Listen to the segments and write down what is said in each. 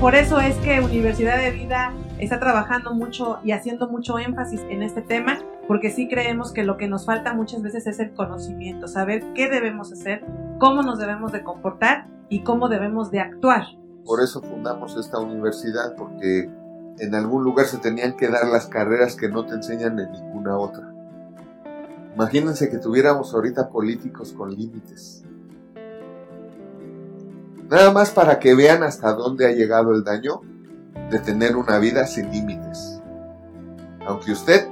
por eso es que Universidad de Vida está trabajando mucho y haciendo mucho énfasis en este tema, porque sí creemos que lo que nos falta muchas veces es el conocimiento, saber qué debemos hacer, cómo nos debemos de comportar y cómo debemos de actuar. Por eso fundamos esta universidad, porque en algún lugar se tenían que dar las carreras que no te enseñan en ninguna otra. Imagínense que tuviéramos ahorita políticos con límites. Nada más para que vean hasta dónde ha llegado el daño de tener una vida sin límites. Aunque usted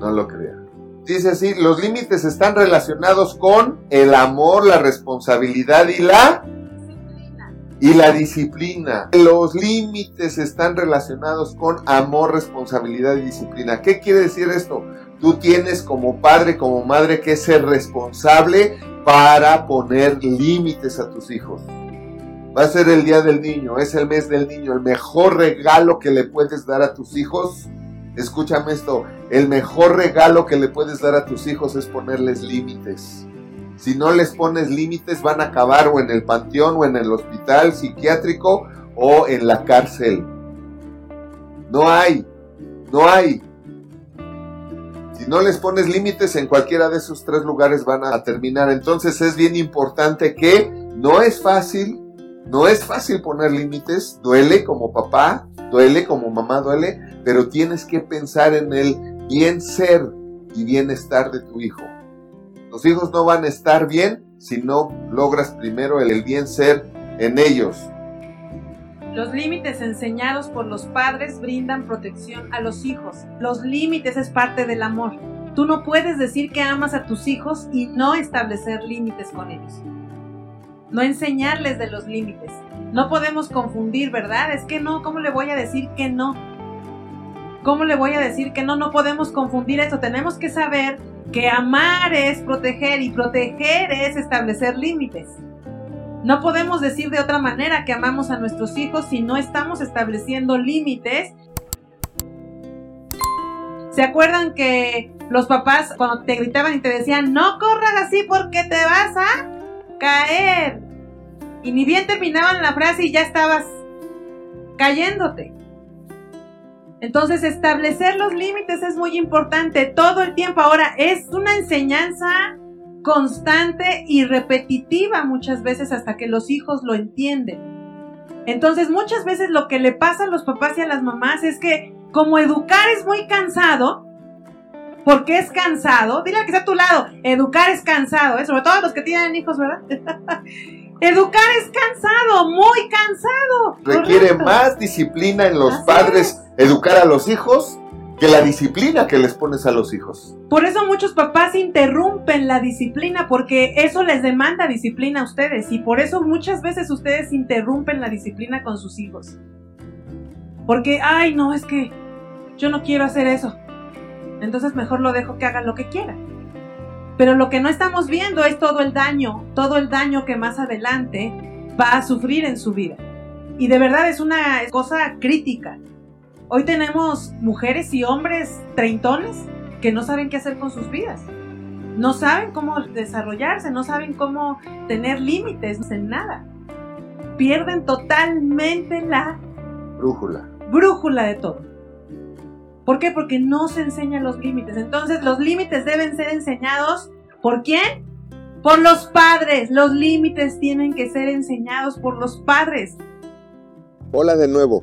no lo crea. Dice así, los límites están relacionados con el amor, la responsabilidad y la y la disciplina. Los límites están relacionados con amor, responsabilidad y disciplina. ¿Qué quiere decir esto? Tú tienes como padre, como madre que ser responsable para poner límites a tus hijos. Va a ser el día del niño, es el mes del niño. El mejor regalo que le puedes dar a tus hijos, escúchame esto, el mejor regalo que le puedes dar a tus hijos es ponerles límites. Si no les pones límites van a acabar o en el panteón o en el hospital psiquiátrico o en la cárcel. No hay, no hay. Si no les pones límites en cualquiera de esos tres lugares van a terminar. Entonces es bien importante que no es fácil, no es fácil poner límites, duele como papá, duele como mamá, duele, pero tienes que pensar en el bien ser y bienestar de tu hijo. Los hijos no van a estar bien si no logras primero el bien ser en ellos. Los límites enseñados por los padres brindan protección a los hijos. Los límites es parte del amor. Tú no puedes decir que amas a tus hijos y no establecer límites con ellos. No enseñarles de los límites. No podemos confundir, ¿verdad? Es que no, ¿cómo le voy a decir que no? ¿Cómo le voy a decir que no? No podemos confundir eso. Tenemos que saber que amar es proteger y proteger es establecer límites. No podemos decir de otra manera que amamos a nuestros hijos si no estamos estableciendo límites. ¿Se acuerdan que los papás cuando te gritaban y te decían, no corras así porque te vas a caer? Y ni bien terminaban la frase y ya estabas cayéndote. Entonces, establecer los límites es muy importante todo el tiempo. Ahora, es una enseñanza constante y repetitiva muchas veces hasta que los hijos lo entienden. Entonces, muchas veces lo que le pasa a los papás y a las mamás es que como educar es muy cansado, porque es cansado, dile que está a tu lado, educar es cansado, ¿eh? sobre todo los que tienen hijos, ¿verdad? educar es cansado, muy cansado. Requiere más disciplina en los padres educar a los hijos que la disciplina que les pones a los hijos. Por eso muchos papás interrumpen la disciplina, porque eso les demanda disciplina a ustedes, y por eso muchas veces ustedes interrumpen la disciplina con sus hijos. Porque, ay, no, es que yo no quiero hacer eso. Entonces mejor lo dejo que hagan lo que quieran. Pero lo que no estamos viendo es todo el daño, todo el daño que más adelante va a sufrir en su vida. Y de verdad es una cosa crítica. Hoy tenemos mujeres y hombres treintones que no saben qué hacer con sus vidas. No saben cómo desarrollarse, no saben cómo tener límites en nada. Pierden totalmente la brújula. Brújula de todo. ¿Por qué? Porque no se enseñan los límites. Entonces los límites deben ser enseñados por quién? Por los padres. Los límites tienen que ser enseñados por los padres. Hola de nuevo.